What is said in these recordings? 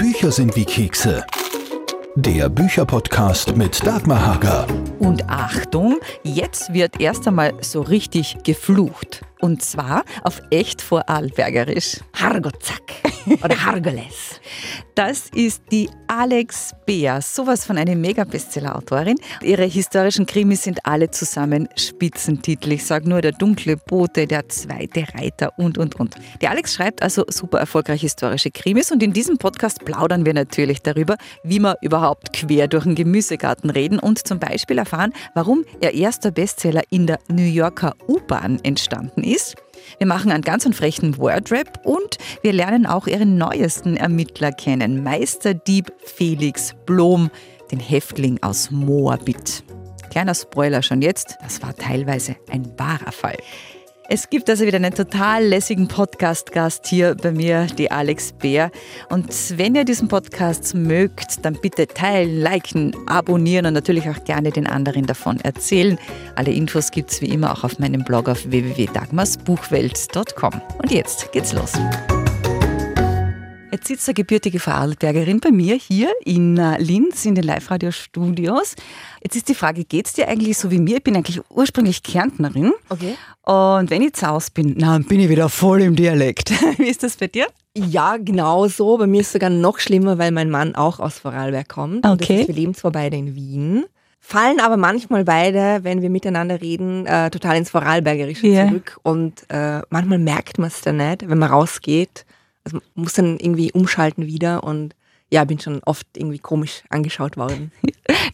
Bücher sind wie Kekse. Der Bücherpodcast mit Dagmar Hager. Und Achtung, jetzt wird erst einmal so richtig geflucht. Und zwar auf echt Vorarlbergerisch. Hargozack oder Hargoles. Das ist die Alex Beer, sowas von eine Mega-Bestseller-Autorin. Ihre historischen Krimis sind alle zusammen Spitzentitel. Ich sage nur der dunkle Bote, der zweite Reiter und, und, und. Die Alex schreibt also super erfolgreich historische Krimis und in diesem Podcast plaudern wir natürlich darüber, wie wir überhaupt quer durch den Gemüsegarten reden und zum Beispiel erfahren, warum ihr erster Bestseller in der New Yorker U-Bahn entstanden ist. Wir machen einen ganz frechen Wordrap und wir lernen auch ihren neuesten Ermittler kennen, Meisterdieb Felix Blom, den Häftling aus Moabit. Kleiner Spoiler schon jetzt, das war teilweise ein wahrer Fall. Es gibt also wieder einen total lässigen Podcast-Gast hier bei mir, die Alex Bär. Und wenn ihr diesen Podcast mögt, dann bitte teilen, liken, abonnieren und natürlich auch gerne den anderen davon erzählen. Alle Infos gibt es wie immer auch auf meinem Blog auf www.dagmarsbuchwelt.com. Und jetzt geht's los. Jetzt sitzt eine gebürtige Vorarlbergerin bei mir hier in äh, Linz in den Live-Radio-Studios. Jetzt ist die Frage, geht es dir eigentlich so wie mir? Ich bin eigentlich ursprünglich Kärntnerin. Okay. Und wenn ich zu Hause bin, dann bin ich wieder voll im Dialekt. Wie ist das bei dir? Ja, genau so. Bei mir ist es sogar noch schlimmer, weil mein Mann auch aus Vorarlberg kommt. Okay. wir leben zwar beide in Wien, fallen aber manchmal beide, wenn wir miteinander reden, äh, total ins Vorarlbergerische Ja. zurück. Und äh, manchmal merkt man es dann nicht, wenn man rausgeht. Also man muss dann irgendwie umschalten wieder und ja, bin schon oft irgendwie komisch angeschaut worden.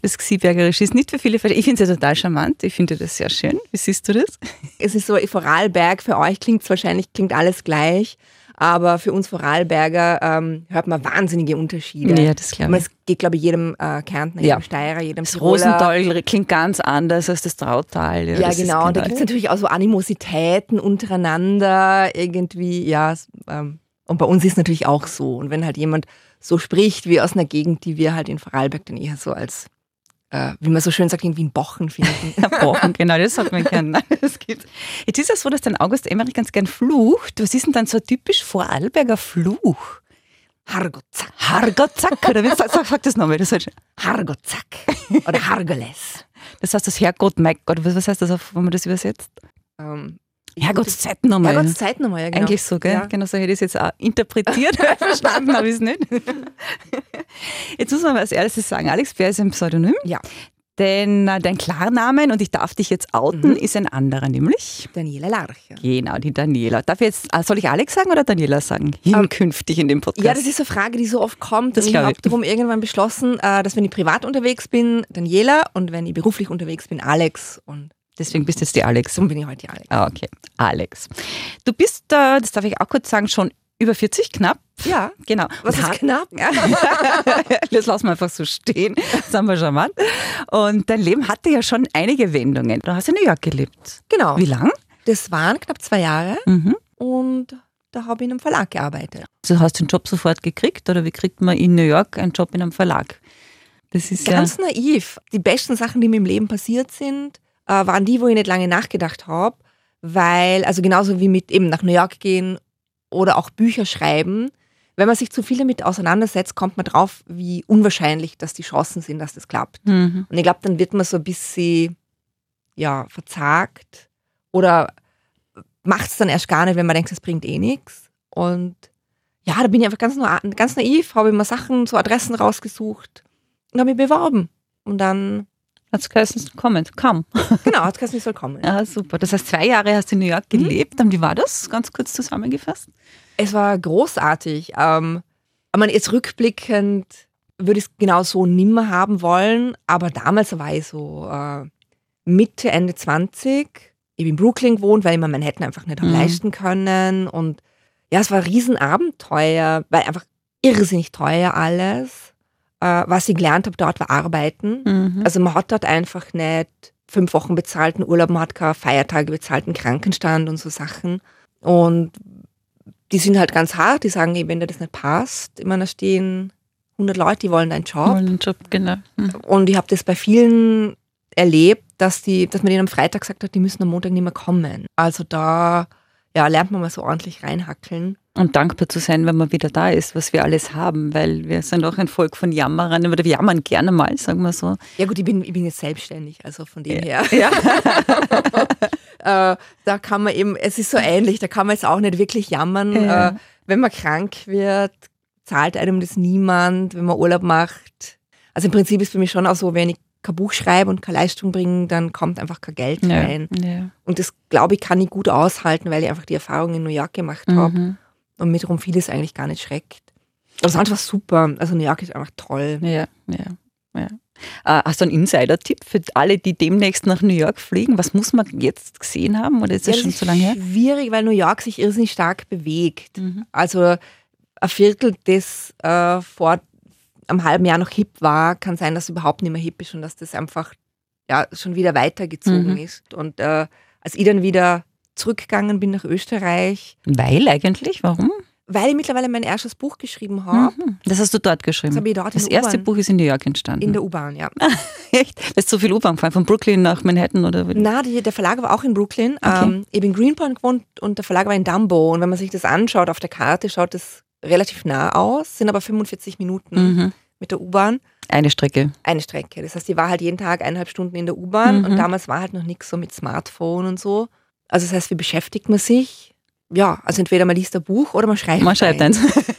Das Xibergerisch ist nicht für viele, ich finde es ja total charmant, ich finde das sehr schön. Wie siehst du das? es ist so, Vorarlberg, für euch klingt es wahrscheinlich, klingt alles gleich, aber für uns Vorarlberger ähm, hört man wahnsinnige Unterschiede. Ja, das glaube ich. es geht, glaube ich, jedem äh, Kärntner, Ja. jedem Steirer, jedem Das Tiroler. Rosental klingt ganz anders als das Trautal. Ja, das ist genau. Und da gibt es natürlich auch so Animositäten untereinander irgendwie, ja. Ähm, und bei uns ist es natürlich auch so. Und wenn halt jemand so spricht wie aus einer Gegend, die wir halt in Vorarlberg dann eher so als, äh, wie man so schön sagt, irgendwie ein Bochen finden. Bochen, genau, das hat man gern. Nein, das gibt's. Jetzt ist es so, dass dein August Emmerich ganz gern flucht. Was ist denn dann so typisch Vorarlberger Fluch? Hargozack, Hargozack, oder wie? Sag, sag, das nochmal. Das heißt, Hargozack oder Hargoles. das heißt das Herrgott, mein Gott, was, heißt das, wenn man das übersetzt? Ähm, Herrgottszeiten nochmal. Herrgotts Zeit nochmal, ja genau. Eigentlich so, gell? Ja. Genau so hätte ich es jetzt auch interpretiert. Verstanden habe ich es nicht. Jetzt muss man mal als erstes sagen, Alex Bär ist ein Pseudonym. Ja. Denn äh, dein Klarnamen, und ich darf dich jetzt outen, Mhm. ist ein anderer, nämlich Daniela Larche. Genau, die Daniela. Darf ich jetzt, äh, soll ich Alex sagen oder Daniela sagen? Hinkünftig in dem Podcast. Ja, das ist eine Frage, die so oft kommt. Das und ich habe darum irgendwann beschlossen, äh, dass wenn ich privat unterwegs bin, Daniela und wenn ich beruflich unterwegs bin, Alex. Und Deswegen bist du jetzt die Alex. so bin ich heute die Alex. Ah, okay. Alex. Du bist, äh, das darf ich auch kurz sagen, schon über 40 knapp. Ja, Genau. was Und ist knapp? das lassen wir einfach so stehen. Das haben wir schon mal. Und dein Leben hatte ja schon einige Wendungen. Du hast in New York gelebt. Genau. Wie lang? Das waren knapp zwei Jahre Mhm. und da habe ich in einem Verlag gearbeitet. Also hast du den Job sofort gekriegt oder wie kriegt man in New York einen Job in einem Verlag? Das ist Ganz naiv. Die besten Sachen, die mir im Leben passiert sind, äh, waren die, wo ich nicht lange nachgedacht habe, weil, also genauso wie mit eben nach New York gehen oder auch Bücher schreiben, wenn man sich zu viel damit auseinandersetzt, kommt man drauf, wie unwahrscheinlich, dass die Chancen sind, dass das klappt. Mhm. Und ich glaube, dann wird man so ein bisschen ja, verzagt oder macht es dann erst gar nicht, wenn man denkt, das bringt eh nichts. Und ja, da bin ich einfach ganz, na ganz naiv, habe mir Sachen, so Adressen rausgesucht und habe mich beworben. Und dann, Hat's geheißen, komm, komm. genau, hat es nicht soll kommen. Ja, super. Das heißt, zwei Jahre hast du in New York gelebt. Und wie war das? Ganz kurz zusammengefasst. Es war großartig. Ähm, aber jetzt rückblickend würde ich es genau so nimmer haben wollen, aber damals war ich so äh, Mitte, Ende 20. Ich habe in Brooklyn gewohnt, weil ich mir Manhattan einfach nicht Mhm. leisten können. Und ja, es war ein Riesenabenteuer, weil einfach irrsinnig teuer alles. Äh, was ich gelernt habe dort war Arbeiten. Mhm. Also man hat dort einfach nicht fünf Wochen bezahlten Urlaub, man hat keine Feiertage bezahlten Krankenstand und so Sachen. Und die sind halt ganz hart, die sagen, wenn dir das nicht passt, meine, da stehen 100 Leute, die wollen deinen Job. Wollen einen Job, genau. Mhm. Und ich habe das bei vielen erlebt, dass, die, dass man denen am Freitag gesagt hat, die müssen am Montag nicht mehr kommen. Also da ja, lernt man mal so ordentlich reinhackeln. Und dankbar zu sein, wenn man wieder da ist, was wir alles haben, weil wir sind auch ein Volk von Jammerern, oder wir jammern gerne mal, sagen wir so. Ja gut, ich bin, ich bin jetzt selbstständig, also von dem Ja. her. äh, da kann man eben, es ist so ähnlich, da kann man jetzt auch nicht wirklich jammern. Ja. Äh, wenn man krank wird, zahlt einem das niemand, wenn man Urlaub macht. Also im Prinzip ist für mich schon auch so, wenn ich kein Buch schreibe und keine Leistung bringe, dann kommt einfach kein Geld rein. Ja. Und das, glaube ich, kann ich gut aushalten, weil ich einfach die Erfahrung in New York gemacht habe Mhm. und mich darum vieles eigentlich gar nicht schreckt. Aber es ist einfach super. Also New York ist einfach toll. Ja, ja, ja. Äh, hast du einen Insider-Tipp für alle, die demnächst nach New York fliegen? Was muss man jetzt gesehen haben oder ist das Ja, schon ist zu lange her? schwierig, weil New York sich irrsinnig stark bewegt. Mhm. Also ein Viertel, das äh, vor einem halben Jahr noch hip war, kann sein, dass es überhaupt nicht mehr hip ist und dass das einfach ja, schon wieder weitergezogen Mhm. ist. Und äh, als ich dann wieder zurückgegangen bin nach Österreich, Weil eigentlich? Warum? weil ich mittlerweile mein erstes Buch geschrieben habe, Mhm. Das hast du dort das geschrieben. habe ich dort Das erste Buch ist in New York entstanden. in der U-Bahn, ja. Echt? Bist du so viel U-Bahn gefahren? Von Brooklyn nach Manhattan oder? Na, die, der Verlag war auch in Brooklyn. Okay. Ähm, ich bin in Greenpoint gewohnt und der Verlag war in Dumbo. Und wenn man sich das anschaut auf der Karte, schaut das relativ nah aus, sind aber 45 Minuten Mhm. mit der U-Bahn. Eine Strecke. Eine Strecke. Das heißt, ich war halt jeden Tag eineinhalb Stunden in der U-Bahn Mhm. und damals war halt noch nichts so mit Smartphone und so. Also das heißt, wie beschäftigt man sich? Ja, also entweder man liest ein Buch oder man schreibt. Man schreibt eins. eins.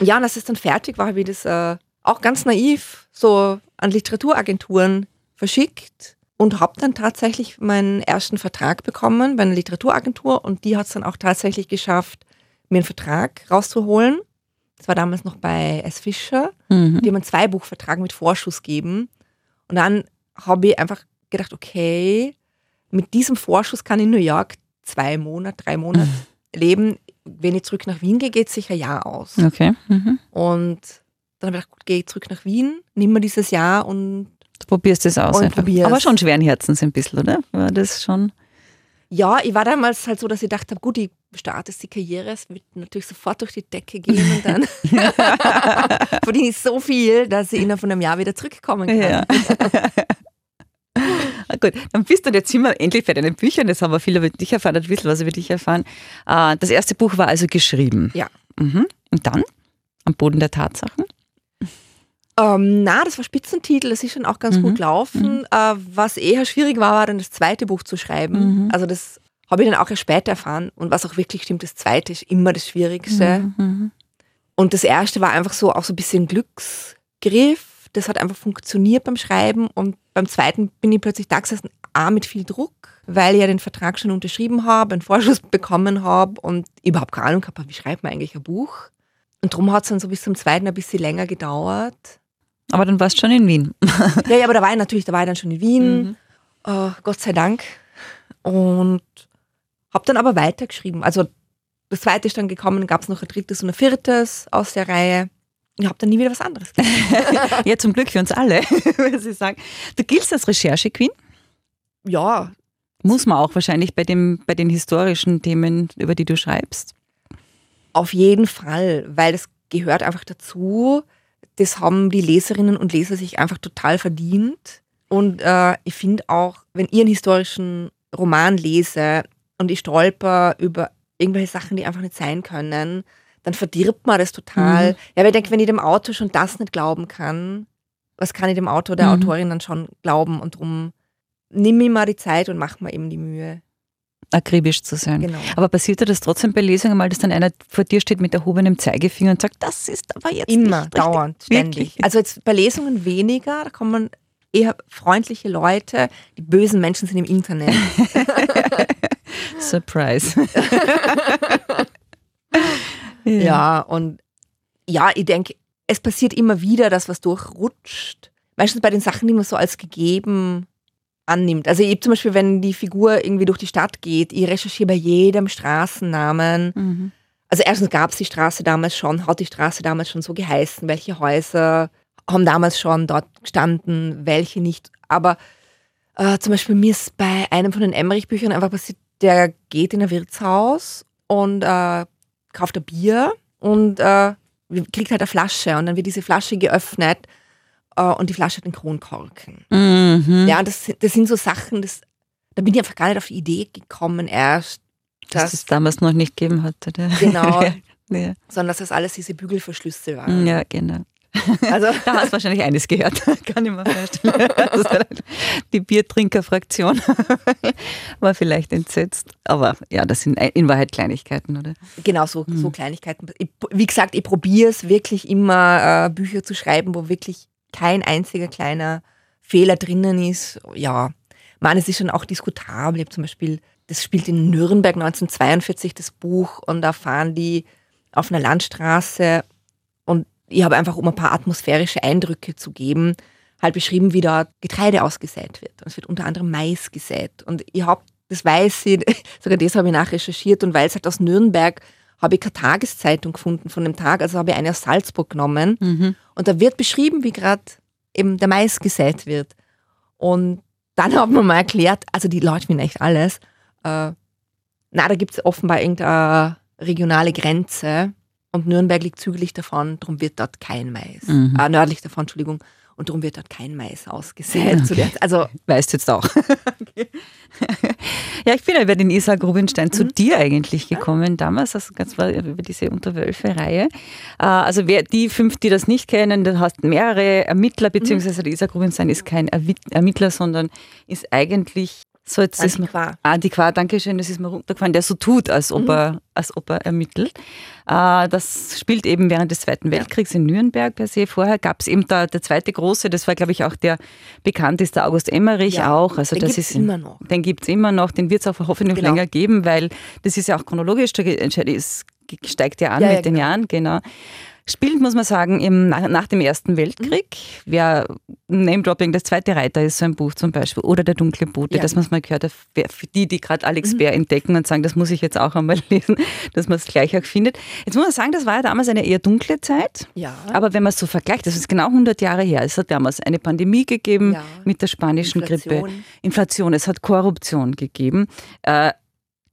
Ja, und als es dann fertig war, habe ich das äh, auch ganz naiv so an Literaturagenturen verschickt und habe dann tatsächlich meinen ersten Vertrag bekommen bei einer Literaturagentur und die hat es dann auch tatsächlich geschafft, mir einen Vertrag rauszuholen. Das war damals noch bei S. Fischer. Mhm. Die haben einen Zweibuchvertrag mit Vorschuss gegeben. Und dann habe ich einfach gedacht, okay, mit diesem Vorschuss kann ich in New York zwei Monate, drei Monate leben. Wenn ich zurück nach Wien gehe, geht es sicher ein Jahr aus. Okay. Mhm. Und dann habe ich gedacht, gut, gehe ich zurück nach Wien, nimm mir dieses Jahr und Du probierst es aus. Einfach. probier's. Aber schon schweren Herzens ein bisschen, oder? War das schon? ja, ich war damals halt so, dass ich gedacht habe, gut, ich starte jetzt die Karriere, es wird natürlich sofort durch die Decke gehen und dann verdiene ich so viel, dass ich innerhalb von einem Jahr wieder zurückkommen kann. Ja. Ah, Gut, dann bist du jetzt sind wir endlich bei deinen Büchern. Das haben wir viel über dich erfahren, ein bisschen was über dich erfahren. Äh, Das erste Buch war also geschrieben. Ja. Mhm. Und dann? Am Boden der Tatsachen? Ähm, na, das war Spitzentitel, das ist schon auch ganz Mhm. gut gelaufen. Äh, was eher schwierig war, war dann das zweite Buch zu schreiben. Mhm. Also das habe ich dann auch erst später erfahren. Und was auch wirklich stimmt, das zweite ist immer das Schwierigste. Mhm. Und das erste war einfach so auch so ein bisschen Glücksgriff. Das hat einfach funktioniert beim Schreiben. Und beim zweiten bin ich plötzlich da gesessen, A, mit viel Druck, weil ich ja den Vertrag schon unterschrieben habe, einen Vorschuss bekommen habe und überhaupt keine Ahnung gehabt habe, wie schreibt man eigentlich ein Buch. Und darum hat es dann so bis zum zweiten ein bisschen länger gedauert. Aber dann warst du schon in Wien. Ja, ja, aber da war ich natürlich, da war ich dann schon in Wien, Mhm. äh, Gott sei Dank. Und habe dann aber weitergeschrieben. Also das zweite ist dann gekommen, gab es noch ein drittes und ein viertes aus der Reihe. Ich habe dann nie wieder was anderes geschrieben. Ja, zum Glück für uns alle, muss ich sagen. Du giltst als Recherche-Queen. ja, Muss man auch wahrscheinlich bei, dem, bei den historischen Themen, über die du schreibst. auf jeden Fall, weil das gehört einfach dazu. Das haben die Leserinnen und Leser sich einfach total verdient. Und äh, ich finde auch, wenn ich einen historischen Roman lese und ich stolper über irgendwelche Sachen, die einfach nicht sein können, dann verdirbt man das total. Mhm. Ja, weil ich denke, wenn ich dem Autor schon das nicht glauben kann, was kann ich dem Autor, der Mhm. Autorin dann schon glauben? Und darum nimm mir mal die Zeit und mach mir eben die Mühe. Akribisch zu sein. Genau. Aber passiert dir das trotzdem bei Lesungen mal, dass dann einer vor dir steht mit erhobenem Zeigefinger und sagt, das ist aber jetzt Immer, dauernd, ständig. Wirklich? Also jetzt bei Lesungen weniger, da kommen eher freundliche Leute. Die bösen Menschen sind im Internet. Surprise. ja, und ja, ich denke, es passiert immer wieder, dass was durchrutscht. Meistens bei den Sachen, die man so als gegeben annimmt. Also ich zum Beispiel, wenn die Figur irgendwie durch die Stadt geht, ich recherchiere bei jedem Straßennamen. Mhm. Also erstens gab es die Straße damals schon, hat die Straße damals schon so geheißen, welche Häuser haben damals schon dort gestanden, welche nicht. Aber äh, zum Beispiel mir ist bei einem von den Emmerich-Büchern einfach passiert, der geht in ein Wirtshaus und äh, kauft ein Bier und äh, kriegt halt eine Flasche und dann wird diese Flasche geöffnet äh, und die Flasche hat einen Kronkorken. Mhm. Ja, das, das sind so Sachen, das, da bin ich einfach gar nicht auf die Idee gekommen erst, dass dass, es damals noch nicht gegeben hat. Oder? Genau. ja. sondern dass das alles diese Bügelverschlüsse waren. ja, genau. Also Da hast du wahrscheinlich eines gehört, kann ich mir vorstellen. Die Biertrinkerfraktion war vielleicht entsetzt. Aber ja, das sind in Wahrheit Kleinigkeiten, oder? genau so, Hm. so Kleinigkeiten. Ich, wie gesagt, ich probiere es wirklich immer, äh, Bücher zu schreiben, wo wirklich kein einziger kleiner Fehler drinnen ist. Ja, man, es ist schon auch diskutabel. Ich habe zum Beispiel, das spielt in Nürnberg 1942, das Buch, und da fahren die auf einer Landstraße ich habe einfach, um ein paar atmosphärische Eindrücke zu geben, halt beschrieben, wie da Getreide ausgesät wird. Und es wird unter anderem Mais gesät. Und ich habe, das weiß ich, sogar das habe ich nachrecherchiert und weil es halt aus Nürnberg habe ich keine Tageszeitung gefunden von dem Tag, also habe ich eine aus Salzburg genommen. Mhm. Und da wird beschrieben, wie gerade eben der Mais gesät wird. Und dann haben wir mal erklärt, also die Leute wissen echt alles. Äh, na, da gibt es offenbar irgendeine regionale Grenze und Nürnberg liegt südlich davon, darum wird dort kein Mais. Mhm. Äh, nördlich davon, Entschuldigung. Und darum wird dort kein Mais ausgesät. Der, also Weißt du jetzt auch. ja, ich bin ja über den Isaac Rubinstein zu dir eigentlich gekommen damals, also ganz war über diese Unterwölfe-Reihe. Äh, Also wer die fünf, die das nicht kennen, du hast mehrere Ermittler, beziehungsweise der Isaac Rubinstein ist kein Ermittler, sondern ist eigentlich so jetzt ist mir Antiquar. Antiquar, danke schön, das ist mir runtergefallen, der so tut, als ob, er, als ob er ermittelt. Äh, das spielt eben während des Zweiten Weltkriegs in Nürnberg per se. Vorher gab es eben da der zweite große, das war glaube ich auch der bekannteste August Emmerich Ja, auch. Also den das gibt's ist immer noch. Den gibt es immer noch, den wird es auch hoffentlich Genau. länger geben, weil das ist ja auch chronologisch, da es steigt ja an Ja, mit ja, den genau. Jahren, genau. Spielt, muss man sagen, im, nach, nach dem Ersten Weltkrieg. Wer Name-Dropping, das zweite Reiter ist so ein Buch zum Beispiel. Oder Der dunkle Bote, Ja. das man mal gehört hat. Für die, die gerade Alex Bär entdecken und sagen, das muss ich jetzt auch einmal lesen, dass man es gleich auch findet. Jetzt muss man sagen, das war ja damals eine eher dunkle Zeit. Ja. Aber wenn man es so vergleicht, das ist genau 100 Jahre her. Es hat damals eine Pandemie gegeben Ja. mit der spanischen Grippe. Inflation. Inflation, es hat Korruption gegeben. Äh,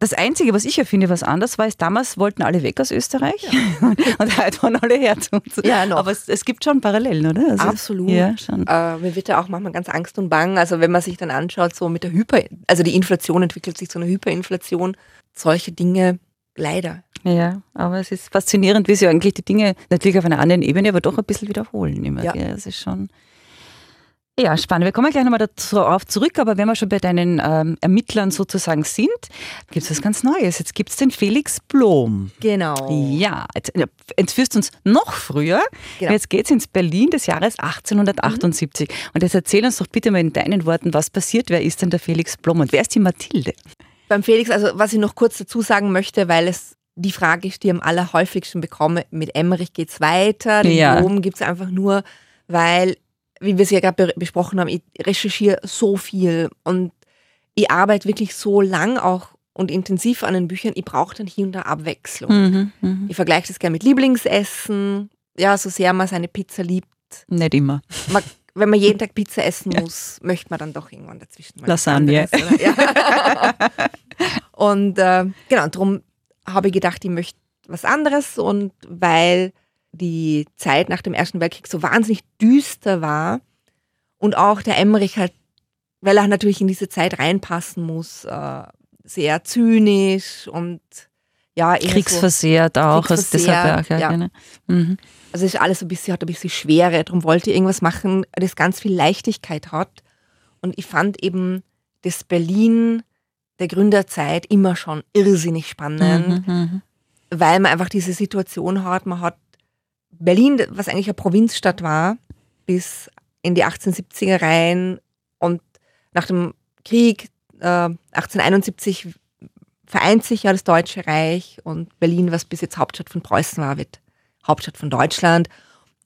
das Einzige, was ich ja finde, was anders war, ist, damals wollten alle weg aus Österreich und heute wollen alle her zu uns. Ja, noch. Aber es, es gibt schon Parallelen, oder? Also, Absolut. Ja, schon. Äh, mir wird ja auch manchmal ganz Angst und Bang. Also wenn man sich dann anschaut, so mit der Hyper, also die Inflation entwickelt sich zu einer Hyperinflation. Solche Dinge leider. Ja, aber es ist faszinierend, wie sie eigentlich die Dinge natürlich auf einer anderen Ebene, aber doch ein bisschen wiederholen immer. Ja. Ja. Es ist schon. Ja, spannend. Wir kommen gleich nochmal darauf zurück, aber wenn wir schon bei deinen ähm, Ermittlern sozusagen sind, gibt es was ganz Neues. Jetzt gibt es den Felix Blom. Genau. Ja, jetzt entführst du uns noch früher. Genau. Jetzt geht es ins Berlin des Jahres 1878. Und jetzt erzähl uns doch bitte mal in deinen Worten, was passiert. Wer ist denn der Felix Blom und wer ist die Mathilde? Beim Felix, also was ich noch kurz dazu sagen möchte, weil es die Frage ist, die ich am allerhäufigsten bekomme, mit Emmerich geht es weiter, den Ja. Dom gibt es einfach nur, weil, wie wir es ja gerade be besprochen haben, ich recherchiere so viel und ich arbeite wirklich so lang auch und intensiv an den Büchern, ich brauche dann hier und da Abwechslung. Mhm, mhm. Ich vergleiche das gerne mit Lieblingsessen, ja, so sehr man seine Pizza liebt. Nicht immer. Man, wenn man jeden Tag Pizza essen muss, möchte man dann doch irgendwann dazwischen mal Lasagne. anderes? Ja. und äh, genau, darum habe ich gedacht, ich möchte was anderes und weil die Zeit nach dem Ersten Weltkrieg so wahnsinnig düster war und auch der Emmerich halt, weil er natürlich in diese Zeit reinpassen muss, äh, sehr zynisch und ja, eher so, Kriegsversehrt auch. Also deshalb Kriegsversehrt, ja, ja. Genau. Mhm. also ist alles so ein bisschen, hat ein bisschen Schwere, darum wollte ich irgendwas machen, das ganz viel Leichtigkeit hat. Und ich fand eben das Berlin der Gründerzeit immer schon irrsinnig spannend, Mhm, mhm. weil man einfach diese Situation hat, man hat Berlin, was eigentlich eine Provinzstadt war, bis in die 1870er rein und nach dem Krieg äh, 1871 vereint sich ja das Deutsche Reich und Berlin, was bis jetzt Hauptstadt von Preußen war, wird Hauptstadt von Deutschland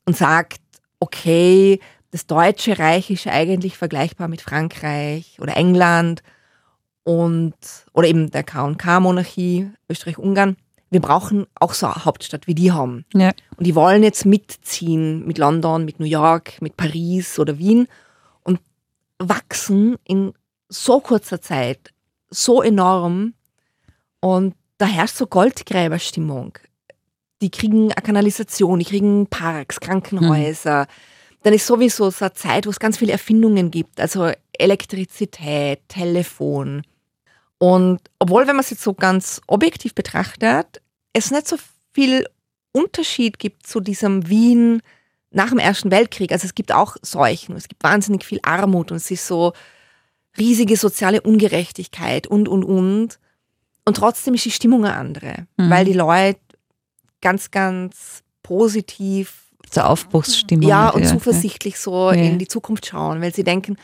und sagt, okay, das Deutsche Reich ist eigentlich vergleichbar mit Frankreich oder England und oder eben der K&K-Monarchie, Österreich-Ungarn. Wir brauchen auch so eine Hauptstadt, wie die haben. Ja. Und die wollen jetzt mitziehen mit London, mit New York, mit Paris oder Wien und wachsen in so kurzer Zeit so enorm und da herrscht so Goldgräberstimmung. Die kriegen eine Kanalisation, die kriegen Parks, Krankenhäuser. Dann ist sowieso so eine Zeit, wo es ganz viele Erfindungen gibt, also Elektrizität, Telefon. Und obwohl, wenn man es jetzt so ganz objektiv betrachtet, es nicht so viel Unterschied gibt zu diesem Wien nach dem Ersten Weltkrieg. Also es gibt auch Seuchen, es gibt wahnsinnig viel Armut und es ist so riesige soziale Ungerechtigkeit und, und, und. Und trotzdem ist die Stimmung eine andere, mhm. weil die Leute ganz, ganz positiv. Zur Aufbruchsstimmung. Ja, und zuversichtlich so ja. in die Zukunft schauen, weil sie denken,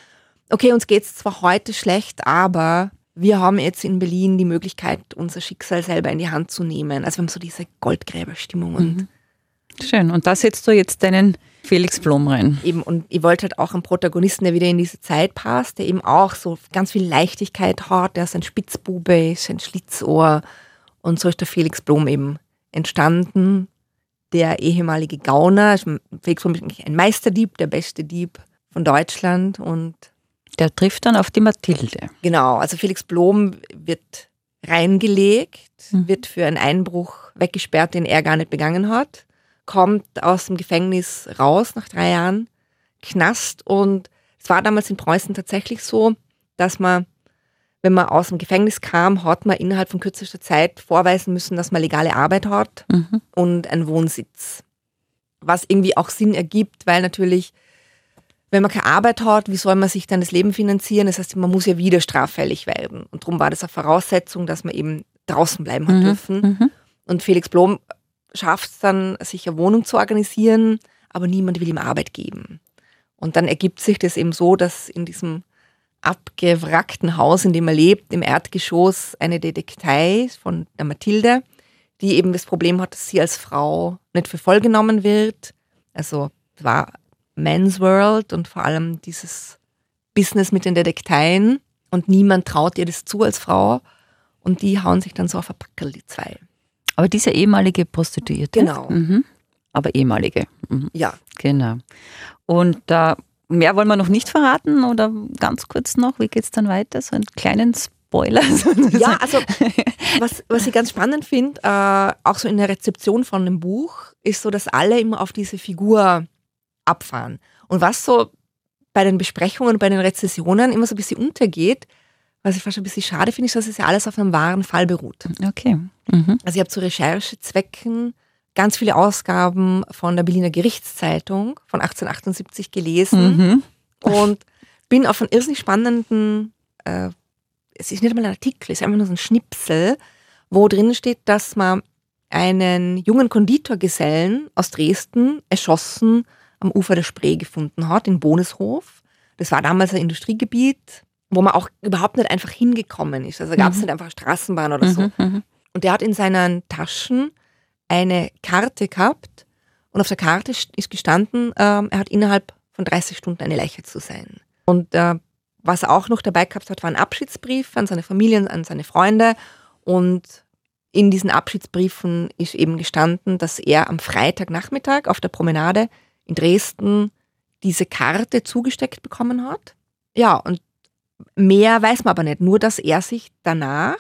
okay, uns geht es zwar heute schlecht, aber wir haben jetzt in Berlin die Möglichkeit, unser Schicksal selber in die Hand zu nehmen. Also wir haben so diese Goldgräberstimmung. Und mhm. Schön. Und da setzt du jetzt deinen Felix Blom rein. Eben, und ich wollte halt auch einen Protagonisten, der wieder in diese Zeit passt, der eben auch so ganz viel Leichtigkeit hat, der ist ein Spitzbube, ist ein Schlitzohr. Und so ist der Felix Blom eben entstanden. Der ehemalige Gauner, Felix Blom ist ein Meisterdieb, der beste Dieb von Deutschland und der trifft dann auf die Mathilde. Genau, also Felix Blom wird reingelegt, mhm. wird für einen Einbruch weggesperrt, den er gar nicht begangen hat, kommt aus dem Gefängnis raus nach drei Jahren, Knast und es war damals in Preußen tatsächlich so, dass man, wenn man aus dem Gefängnis kam, hat man innerhalb von kürzester Zeit vorweisen müssen, dass man legale Arbeit hat mhm. und einen Wohnsitz. Was irgendwie auch Sinn ergibt, weil natürlich wenn man keine Arbeit hat, wie soll man sich dann das Leben finanzieren? Das heißt, man muss ja wieder straffällig werden. Und darum war das eine Voraussetzung, dass man eben draußen bleiben hat mhm. dürfen. Mhm. Und Felix Blom schafft es dann, sich eine Wohnung zu organisieren, aber niemand will ihm Arbeit geben. Und dann ergibt sich das eben so, dass in diesem abgewrackten Haus, in dem er lebt, im Erdgeschoss eine Detektei von der Mathilde, die eben das Problem hat, dass sie als Frau nicht für voll genommen wird. Also war Men's World und vor allem dieses Business mit den Detekteien und niemand traut ihr das zu als Frau und die hauen sich dann so auf ein Packel, die zwei. Aber diese ehemalige Prostituierte? Genau. Mhm. Aber ehemalige. Mhm. Ja. Genau. Und äh, mehr wollen wir noch nicht verraten oder ganz kurz noch, wie geht es dann weiter? So einen kleinen Spoiler. ja, also was, was ich ganz spannend finde, äh, auch so in der Rezeption von dem Buch, ist so, dass alle immer auf diese Figur abfahren. Und was so bei den Besprechungen, bei den Rezessionen immer so ein bisschen untergeht, was ich fast ein bisschen schade finde, ist, dass es ja alles auf einem wahren Fall beruht. Okay. Mhm. Also ich habe zu Recherchezwecken ganz viele Ausgaben von der Berliner Gerichtszeitung von 1878 gelesen mhm. und bin auf einen irrsinnig spannenden, äh, es ist nicht einmal ein Artikel, es ist einfach nur so ein Schnipsel, wo drin steht, dass man einen jungen Konditorgesellen aus Dresden erschossen am Ufer der Spree gefunden hat, in Boneshof. Das war damals ein Industriegebiet, wo man auch überhaupt nicht einfach hingekommen ist. Also gab es mhm. nicht einfach Straßenbahn oder so. Mhm, mhm, und der hat in seinen Taschen eine Karte gehabt und auf der Karte ist gestanden, ähm, er hat innerhalb von 30 Stunden eine Leiche zu sein. Und äh, was er auch noch dabei gehabt hat, war ein Abschiedsbrief an seine Familie, an seine Freunde. Und in diesen Abschiedsbriefen ist eben gestanden, dass er am Freitagnachmittag auf der Promenade in Dresden diese Karte zugesteckt bekommen hat. Ja, und mehr weiß man aber nicht. Nur, dass er sich danach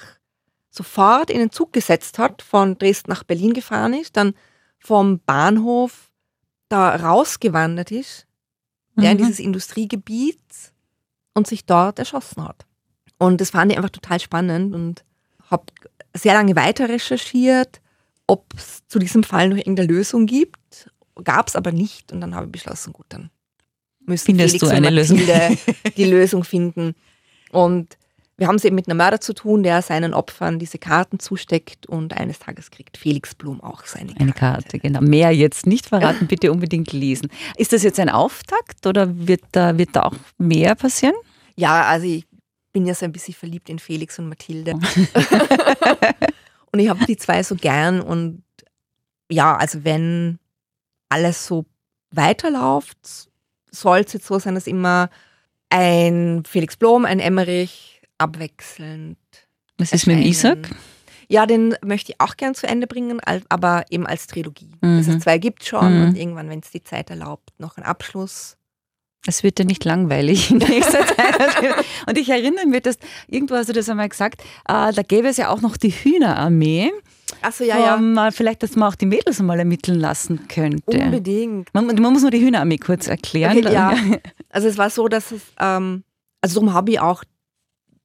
sofort in den Zug gesetzt hat, von Dresden nach Berlin gefahren ist, dann vom Bahnhof da rausgewandert ist, mhm. in dieses Industriegebiet und sich dort erschossen hat. Und das fand ich einfach total spannend und habe sehr lange weiter recherchiert, ob es zu diesem Fall noch irgendeine Lösung gibt gab es aber nicht und dann habe ich beschlossen, gut, dann müssen Findest Felix du eine Lösung? die Lösung finden. Und wir haben es eben mit einem Mörder zu tun, der seinen Opfern diese Karten zusteckt und eines Tages kriegt Felix Blum auch seine Karte. Eine Karte, genau. Mehr jetzt nicht verraten, bitte unbedingt lesen. Ist das jetzt ein Auftakt oder wird da, wird da auch mehr passieren? Ja, also ich bin ja so ein bisschen verliebt in Felix und Mathilde. und ich habe die zwei so gern und ja, also wenn alles so weiterläuft, soll es jetzt so sein, dass immer ein Felix Blom, ein Emmerich abwechselnd. Was ist mit dem Isaac? Ja, den möchte ich auch gern zu Ende bringen, aber eben als Trilogie. Mhm. Also zwei gibt es schon mhm. und irgendwann, wenn es die Zeit erlaubt, noch ein Abschluss. Es wird ja nicht langweilig in nächster Zeit. Und ich erinnere mich, dass irgendwo hast du das einmal gesagt, äh, da gäbe es ja auch noch die Hühnerarmee. Achso, ja, um, ja. Vielleicht, dass man auch die Mädels mal ermitteln lassen könnte. Unbedingt. Man, man muss nur die Hühnerarmee kurz erklären. Okay, ja. Also es war so, dass es, ähm, also darum habe ich auch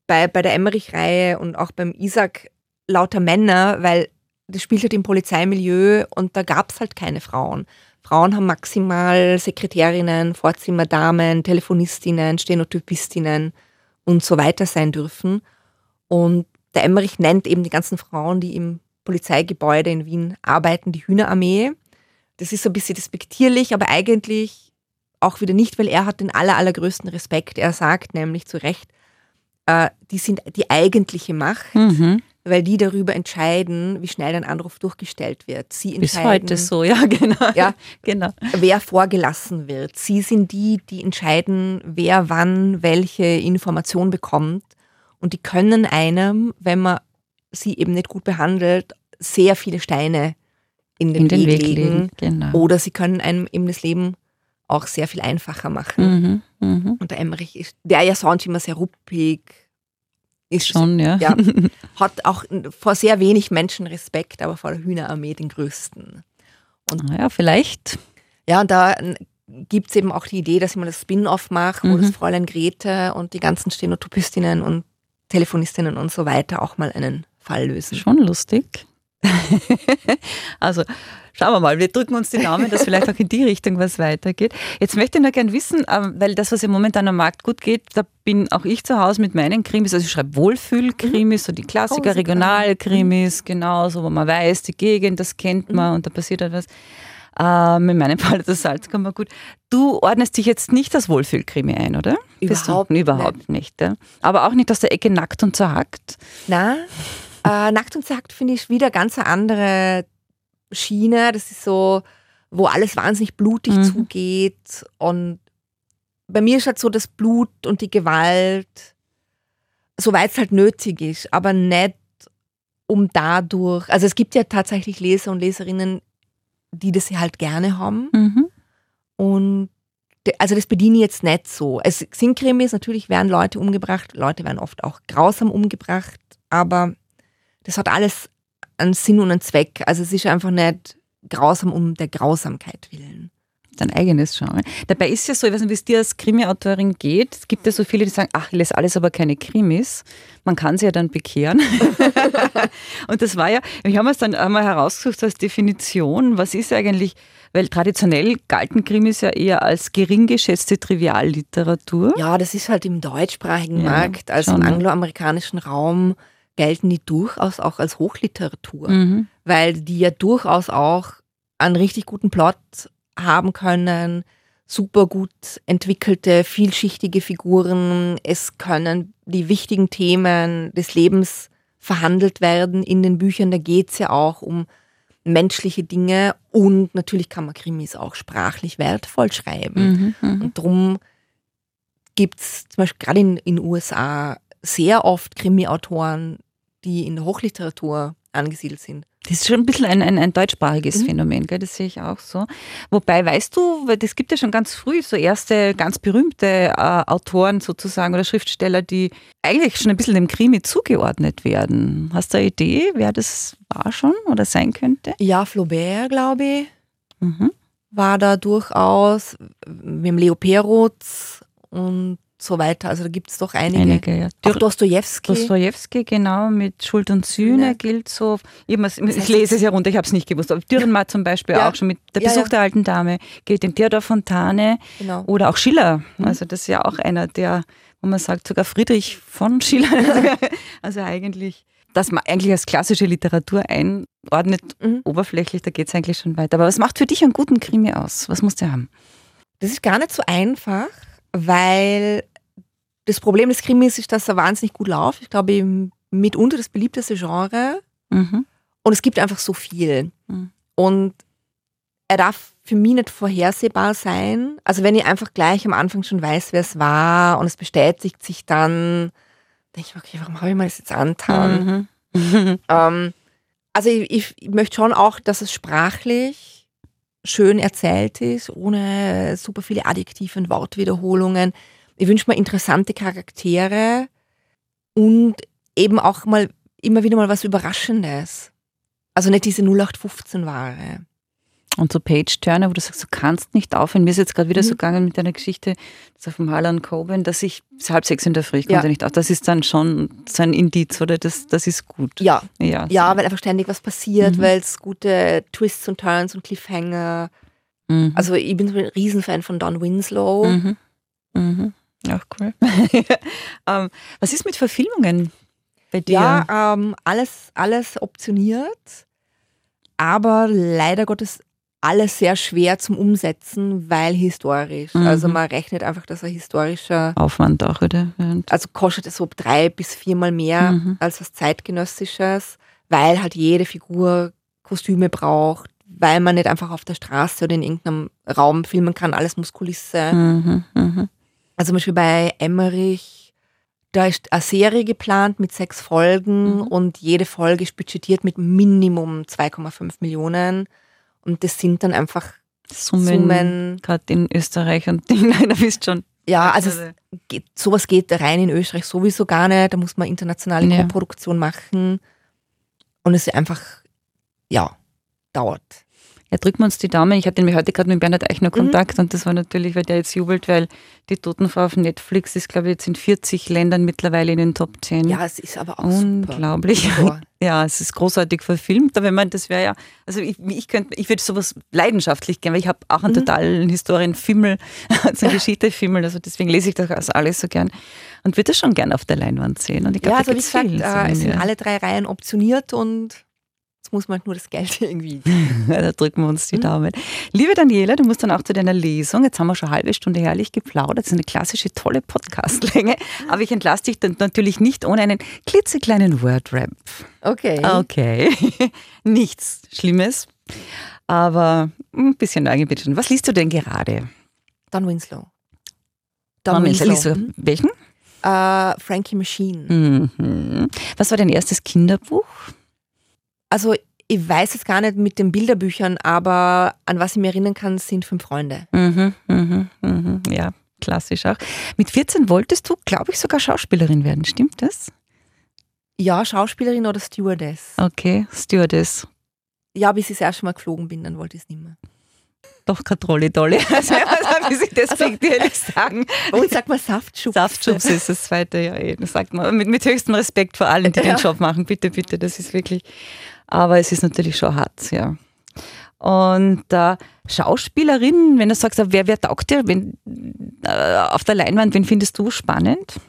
bei, bei der Emmerich-Reihe und auch beim Isaac lauter Männer, weil das spielt halt im Polizeimilieu und da gab es halt keine Frauen. Frauen haben maximal Sekretärinnen, Vorzimmerdamen, Telefonistinnen, Stenotypistinnen und so weiter sein dürfen. Und der Emmerich nennt eben die ganzen Frauen, die im Polizeigebäude in Wien arbeiten, die Hühnerarmee. Das ist so ein bisschen despektierlich, aber eigentlich auch wieder nicht, weil er hat den aller, allergrößten Respekt. Er sagt nämlich zu Recht, äh, die sind die eigentliche Macht, Mhm. weil die darüber entscheiden, wie schnell ein Anruf durchgestellt wird. Sie Bis entscheiden, heute so, ja, genau. Ja. genau. wer vorgelassen wird. Sie sind die, die entscheiden, wer wann welche Information bekommt. Und die können einem, wenn man sie eben nicht gut behandelt, sehr viele Steine in den, In den Weg legen. legen. Genau. Oder sie können einem eben das Leben auch sehr viel einfacher machen. Mhm. Mhm. Und der Emmerich ist, der ja sonst immer sehr ruppig ist, Schon, ja. ja, hat auch vor sehr wenig Menschen Respekt, aber vor der Hühnerarmee den größten. Naja, vielleicht. Ja, und da gibt es eben auch die Idee, dass ich mal das Spin-off mache, wo Mhm. das Fräulein Grete und die ganzen Stenotypistinnen und Telefonistinnen und so weiter auch mal einen Fall lösen. Schon lustig. also schauen wir mal, wir drücken uns die Daumen, dass vielleicht auch in die Richtung was weitergeht. Jetzt möchte ich noch gern wissen, ähm, weil das, was im Moment am Markt gut geht, da bin auch ich zu Hause mit meinen Krimis, also ich schreibe Wohlfühl-Krimis, so die Klassiker, Große Regionalkrimis, genau, so wo man weiß, die Gegend, das kennt man und da passiert etwas. Ähm, in meinem Fall das Salzkammer gut. Du ordnest dich jetzt nicht als Wohlfühlkrimi ein, oder? Bist Überhaupt du? Überhaupt nicht. ja. Aber auch nicht aus der Ecke nackt und zerhackt. Na, äh, Nackt und Sagt finde ich wieder ganz eine andere Schiene. Das ist so, wo alles wahnsinnig blutig Mhm. zugeht. Und bei mir ist halt so das Blut und die Gewalt, soweit es halt nötig ist, aber nicht um dadurch. Also es gibt ja tatsächlich Leser und Leserinnen, die das halt gerne haben. Mhm. Und also das bediene ich jetzt nicht so. Es sind Krimis, natürlich werden Leute umgebracht, Leute werden oft auch grausam umgebracht, aber das hat alles einen Sinn und einen Zweck. Also es ist einfach nicht grausam um der Grausamkeit willen. dein eigenes Genre. Dabei ist ja so, ich weiß nicht, wie es dir als Krimi-Autorin geht. Es gibt ja so viele, die sagen, ach, ich lese alles aber keine Krimis. Man kann sie ja dann bekehren. und das war ja, ich habe es dann einmal herausgesucht als Definition, was ist eigentlich, weil traditionell galten Krimis ja eher als gering geschätzte Trivialliteratur. Ja, das ist halt im deutschsprachigen Ja, Markt, also im ja. angloamerikanischen Raum gelten die durchaus auch als Hochliteratur, Mhm. weil die ja durchaus auch einen richtig guten Plot haben können, super gut entwickelte, vielschichtige Figuren. Es können die wichtigen Themen des Lebens verhandelt werden in den Büchern. Da geht es ja auch um menschliche Dinge und natürlich kann man Krimis auch sprachlich wertvoll schreiben. Mhm. Mhm. Und darum gibt es zum Beispiel gerade in den USA sehr oft Krimi-Autoren, die in der Hochliteratur angesiedelt sind. Das ist schon ein bisschen ein, ein, ein deutschsprachiges Mhm. Phänomen, gell? das sehe ich auch so. Wobei, weißt du, weil das gibt ja schon ganz früh so erste ganz berühmte äh, Autoren sozusagen oder Schriftsteller, die eigentlich schon ein bisschen dem Krimi zugeordnet werden. Hast du eine Idee, wer das war schon oder sein könnte? Ja, Flaubert, glaube ich, Mhm. war da durchaus, mit dem Leo Perutz und so weiter. Also da gibt es doch einige. Einige, ja. Auch Dostoevsky. Dostojewski, genau, mit Schuld und Sühne Sühne. gilt so. Ich, ich heißt lese es ja runter, ich habe es nicht gewusst. Aber Dürrenmatt zum Beispiel Ja. auch schon mit Der Ja, Besuch ja. der alten Dame gilt in Theodor Fontane. Genau. Oder auch Schiller. Mhm. Also das ist ja auch einer, der, wo man sagt, sogar Friedrich von Schiller. also eigentlich, dass man eigentlich als klassische Literatur einordnet, Mhm. oberflächlich, da geht es eigentlich schon weiter. Aber was macht für dich einen guten Krimi aus? Was muss der haben? Das ist gar nicht so einfach, weil das Problem des Krimis ist, dass er wahnsinnig gut läuft. Ich glaube, mitunter das beliebteste Genre. Mhm. Und es gibt einfach so viel. Mhm. Und er darf für mich nicht vorhersehbar sein. Also wenn ich einfach gleich am Anfang schon weiß, wer es war und es bestätigt sich dann, denke ich okay, warum habe ich mir das jetzt angetan? Mhm. Ähm, also ich, ich, ich möchte schon auch, dass es sprachlich schön erzählt ist, ohne super viele Adjektive und Wortwiederholungen. Ich wünsche mir interessante Charaktere und eben auch mal immer wieder mal was Überraschendes. Also nicht diese 0815-Ware. Und so Page-Turner, wo du sagst, du kannst nicht aufhören. Mir ist jetzt gerade wieder Mhm. so gegangen mit deiner Geschichte vom Harlan Coben, dass ich bis halb sechs in der Früh, ich Ja. konnte nicht auf. Das ist dann schon so ein Indiz, oder? Das, das ist gut. Ja, Ja, ja, weil einfach ständig was passiert, Mhm. weil es gute Twists und Turns und Cliffhanger. Mhm. Also ich bin so ein Riesenfan von Don Winslow. Mhm. Mhm. Auch cool. ähm, was ist mit Verfilmungen bei dir? Ja, ähm, alles, alles optioniert, aber leider Gottes alles sehr schwer zum Umsetzen, weil historisch. Mhm. Also man rechnet einfach, dass ein historischer, Aufwand auch wieder. Also kostet es so drei bis viermal mehr Mhm. als was zeitgenössisches, weil halt jede Figur Kostüme braucht, weil man nicht einfach auf der Straße oder in irgendeinem Raum filmen kann, alles muss Kulisse. mhm, mhm. Also zum Beispiel bei Emmerich, da ist eine Serie geplant mit sechs Folgen Mhm. und jede Folge ist budgetiert mit Minimum 2,5 Millionen. Und das sind dann einfach Summen, Summen. gerade in Österreich und nein, da bist schon. Ja, also geht, sowas geht rein in Österreich sowieso gar nicht. Da muss man internationale Ja. Co-Produktion machen. Und es ist einfach, ja, dauert. Ja, drücken wir uns die Daumen. Ich hatte nämlich heute gerade mit Bernhard Eichner Mhm. Kontakt und das war natürlich, weil der jetzt jubelt, weil die Totenfrau auf Netflix ist, glaube ich, jetzt in 40 Ländern mittlerweile in den Top 10. Ja, es ist aber auch super. Unglaublich. Also, Ja, es ist großartig verfilmt, aber ich meine, das wäre ja, also ich, ich könnte, ich würde sowas leidenschaftlich gerne, weil ich habe auch einen Mhm. totalen Historienfimmel, so einen Geschichtefimmel, also deswegen lese ich das also alles so gern und würde das schon gern auf der Leinwand sehen. Und ich glaube, ja, also wie gesagt, äh, es sind alle drei Reihen optioniert und jetzt muss man nur das Geld irgendwie. da drücken wir uns die. Daumen. Liebe Daniela, du musst dann auch zu deiner Lesung. Jetzt haben wir schon eine halbe Stunde herrlich geplaudert. Das ist eine klassische, tolle Podcastlänge. Aber ich entlasse dich dann natürlich nicht ohne einen klitzekleinen Word-Rap. Okay. Okay. Nichts Schlimmes. Aber ein bisschen Neugier bitte schön. Was liest du denn gerade? Don Winslow. Don Winslow. Liest du Mhm. welchen? Äh, Frankie Machine. Mhm. Was war dein erstes Kinderbuch? Also ich weiß jetzt gar nicht mit den Bilderbüchern, aber an was ich mich erinnern kann, sind fünf Freunde. Mhm, mhm, mhm. Ja, klassisch auch. Mit 14 wolltest du, glaube ich, sogar Schauspielerin werden. Stimmt das? Ja, Schauspielerin oder Stewardess. Okay, Stewardess. Ja, bis ich das erste Mal geflogen bin, dann wollte ich es nicht mehr. Doch keine Trolle Dolle. Also, wie sie das Also- fiktiv sagen. Bei uns sagt man Saftschubse. Saftschubs ist das zweite, ja, das sagt man. Mit, mit höchstem Respekt vor allen, die Ja. den Job machen. Bitte, bitte, das ist wirklich. Aber es ist natürlich schon hart, ja. Und äh, Schauspielerin, wenn du sagst, wer, wer taugt dir wenn, äh, auf der Leinwand, wen findest du spannend?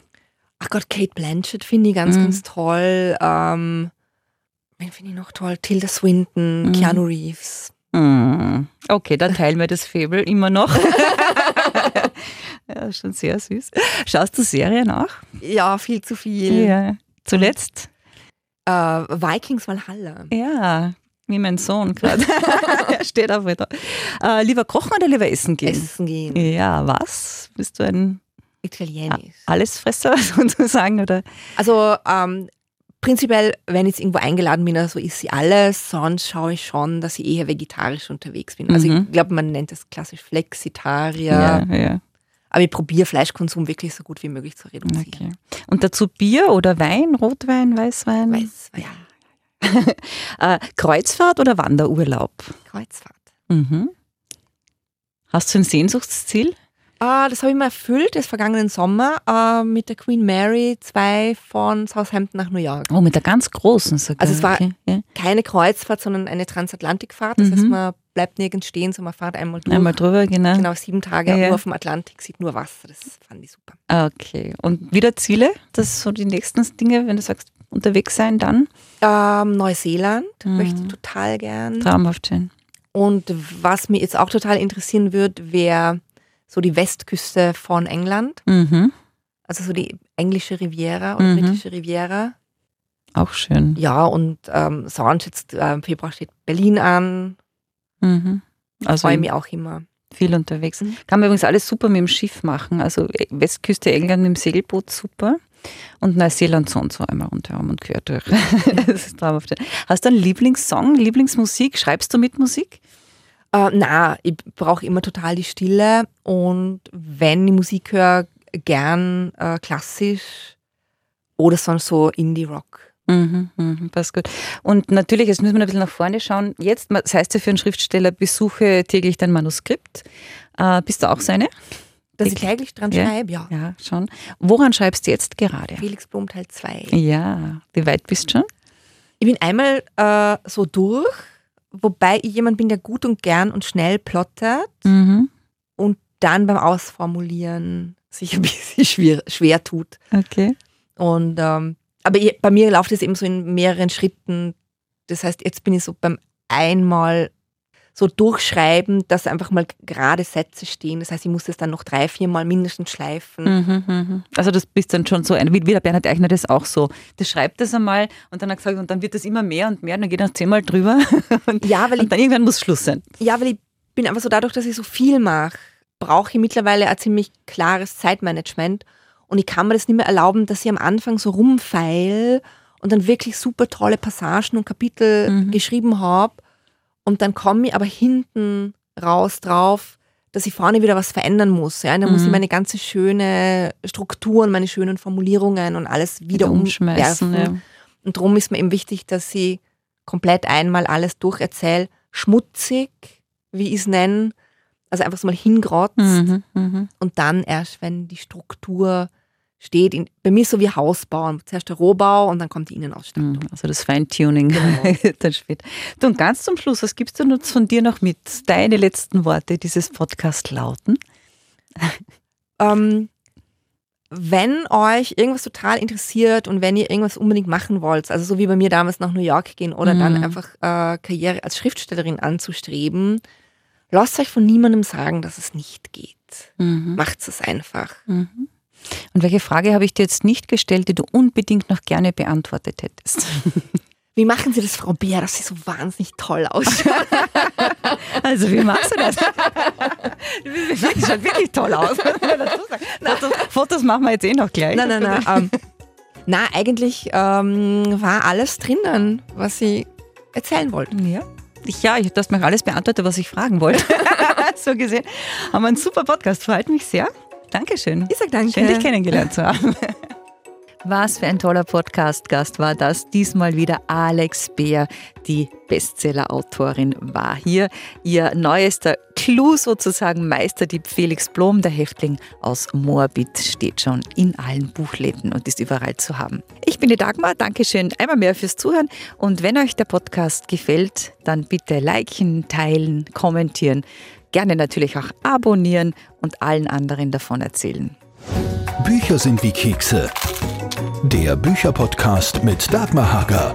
Ach Gott, Kate Blanchett finde ich ganz, Mhm. ganz toll. Ähm, wen finde ich noch toll? Tilda Swinton, Mhm. Keanu Reeves. Hm, Okay, dann teilen wir das Faible immer noch. ja, schon sehr süß. Schaust du Serien auch? Ja, viel zu viel. Ja. Zuletzt? Äh, Vikings Valhalla. Ja, wie mein Sohn gerade. er steht auf wieder. Äh, lieber kochen oder lieber essen gehen? Essen gehen. Ja, was? Bist du ein Italienisch. Allesfresser sozusagen? Oder? Also ähm, prinzipiell, wenn ich jetzt irgendwo eingeladen bin, also ist sie alles. Sonst schaue ich schon, dass ich eher vegetarisch unterwegs bin. Also Mhm. ich glaube, man nennt das klassisch Flexitarier. Ja, ja. Aber ich probiere Fleischkonsum wirklich so gut wie möglich zu reduzieren. Okay. Und dazu Bier oder Wein, Rotwein, Weißwein? Weiß, ja. Äh, Kreuzfahrt oder Wanderurlaub? Kreuzfahrt. Mhm. Hast du ein Sehnsuchtsziel? Ah, das habe ich mir erfüllt, das vergangenen Sommer, äh, mit der Queen Mary 2 von Southampton nach New York. Oh, mit der ganz großen sogar. Also es war- okay. ja. Keine Kreuzfahrt, sondern eine Transatlantikfahrt. Das Mhm. heißt, man bleibt nirgends stehen, sondern man fährt einmal durch. einmal drüber, genau. Genau, sieben Tage Ja, ja. nur auf dem Atlantik, sieht nur Wasser. Das fand ich super. Okay. Und wieder Ziele? Das sind so die nächsten Dinge, wenn du sagst, unterwegs sein, dann? Ähm, Neuseeland Mhm. möchte ich total gern. Traumhaft schön. Und was mich jetzt auch total interessieren wird, wäre so die Westküste von England. Mhm. Also so die englische Riviera oder Mhm. britische Riviera. Auch schön. Ja, und ähm, sonst jetzt äh, im Februar steht Berlin an. Mhm. Also Freue mich auch immer. viel unterwegs. Mhm. Kann man übrigens alles super mit dem Schiff machen. Also äh, Westküste England mit dem Segelboot super. Und Neuseeland so und so einmal rundherum und quer durch. das ist traumhaft. Hast du einen Lieblingssong, Lieblingsmusik? Schreibst du mit Musik? Äh, na, ich brauche immer total die Stille und wenn ich Musik höre, gern äh, klassisch oder sonst so Indie-Rock. Mhm, mhm, passt gut. Und natürlich, jetzt müssen wir ein bisschen nach vorne schauen. Jetzt, das heißt ja für einen Schriftsteller, besuche täglich dein Manuskript. Äh, bist du auch so eine? Dass ich täglich dran Ja. schreibe, ja. Ja, schon. Woran schreibst du jetzt gerade? Felix Blum Teil 2. Ja, wie weit bist du schon? Ich bin einmal äh, so durch, wobei ich jemand bin, der gut und gern und schnell plottet Mhm. und dann beim Ausformulieren sich ein bisschen schwer, schwer tut. Okay. Und ähm, aber bei mir läuft es eben so in mehreren Schritten. Das heißt, jetzt bin ich so beim einmal so durchschreiben, dass einfach mal gerade Sätze stehen. Das heißt, ich muss das dann noch drei, vier Mal mindestens schleifen. Mhm, mhm. Also du bist dann schon so ein, wie wie der Bernhard Eichner das auch so. Der schreibt das einmal und dann hat er gesagt, und dann wird das immer mehr und mehr und dann geht er zehnmal drüber und, Ja, weil ich und dann irgendwann muss Schluss sein. Ja, weil ich bin einfach so dadurch, dass ich so viel mache, brauche ich mittlerweile ein ziemlich klares Zeitmanagement und ich kann mir das nicht mehr erlauben, dass ich am Anfang so rumfeil und dann wirklich super tolle Passagen und Kapitel Mhm. geschrieben habe und dann komme ich aber hinten raus drauf, dass ich vorne wieder was verändern muss. Ja? Und dann muss ich Mhm. meine ganze schöne Struktur und meine schönen Formulierungen und alles wieder umschmeißen. umwerfen. Ja. Und darum ist mir eben wichtig, dass ich komplett einmal alles durcherzähle, schmutzig, wie ich es nenne, also einfach so mal hingrotzt Mhm, mhm. und dann erst, wenn die Struktur steht, in, bei mir so wie Hausbauen, zuerst der Rohbau und dann kommt die Innenausstattung. Mhm, Also das Feintuning dann später. Du, und ganz zum Schluss, was gibst du uns von dir noch mit? Deine letzten Worte dieses Podcast lauten? Ähm, wenn euch irgendwas total interessiert und wenn ihr irgendwas unbedingt machen wollt, also so wie bei mir damals nach New York gehen oder Mhm. dann einfach äh, Karriere als Schriftstellerin anzustreben, lasst euch von niemandem sagen, dass es nicht geht. Mhm. Macht es einfach. Mhm. Und welche Frage habe ich dir jetzt nicht gestellt, die du unbedingt noch gerne beantwortet hättest? Wie machen Sie das, Frau Bär, dass Sie so wahnsinnig toll ausschaut? Also, wie machst du das? Du wirklich, schaut wirklich toll aus. Fotos, Fotos machen wir jetzt eh noch gleich. nein, nein, nein. Ähm, na, eigentlich ähm, war alles drinnen, was Sie erzählen wollten. Ja. Ich, ja, ich, du hast mir alles beantwortet, was ich fragen wollte. so gesehen haben wir einen super Podcast. Freut mich sehr. Dankeschön. Ich sag danke. Schön, dich kennengelernt zu haben. Was für ein toller Podcast-Gast war das. Diesmal wieder Alex Beer, die Bestseller-Autorin, war hier. Ihr neuester Clou sozusagen, Meisterdieb Felix Blom, der Häftling aus Moabit, steht schon in allen Buchläden und ist überall zu haben. Ich bin die Dagmar, Dankeschön einmal mehr fürs Zuhören. Und wenn euch der Podcast gefällt, dann bitte liken, teilen, kommentieren. Gerne natürlich auch abonnieren und allen anderen davon erzählen. Bücher sind wie Kekse. Der Bücherpodcast mit Dagmar Hager.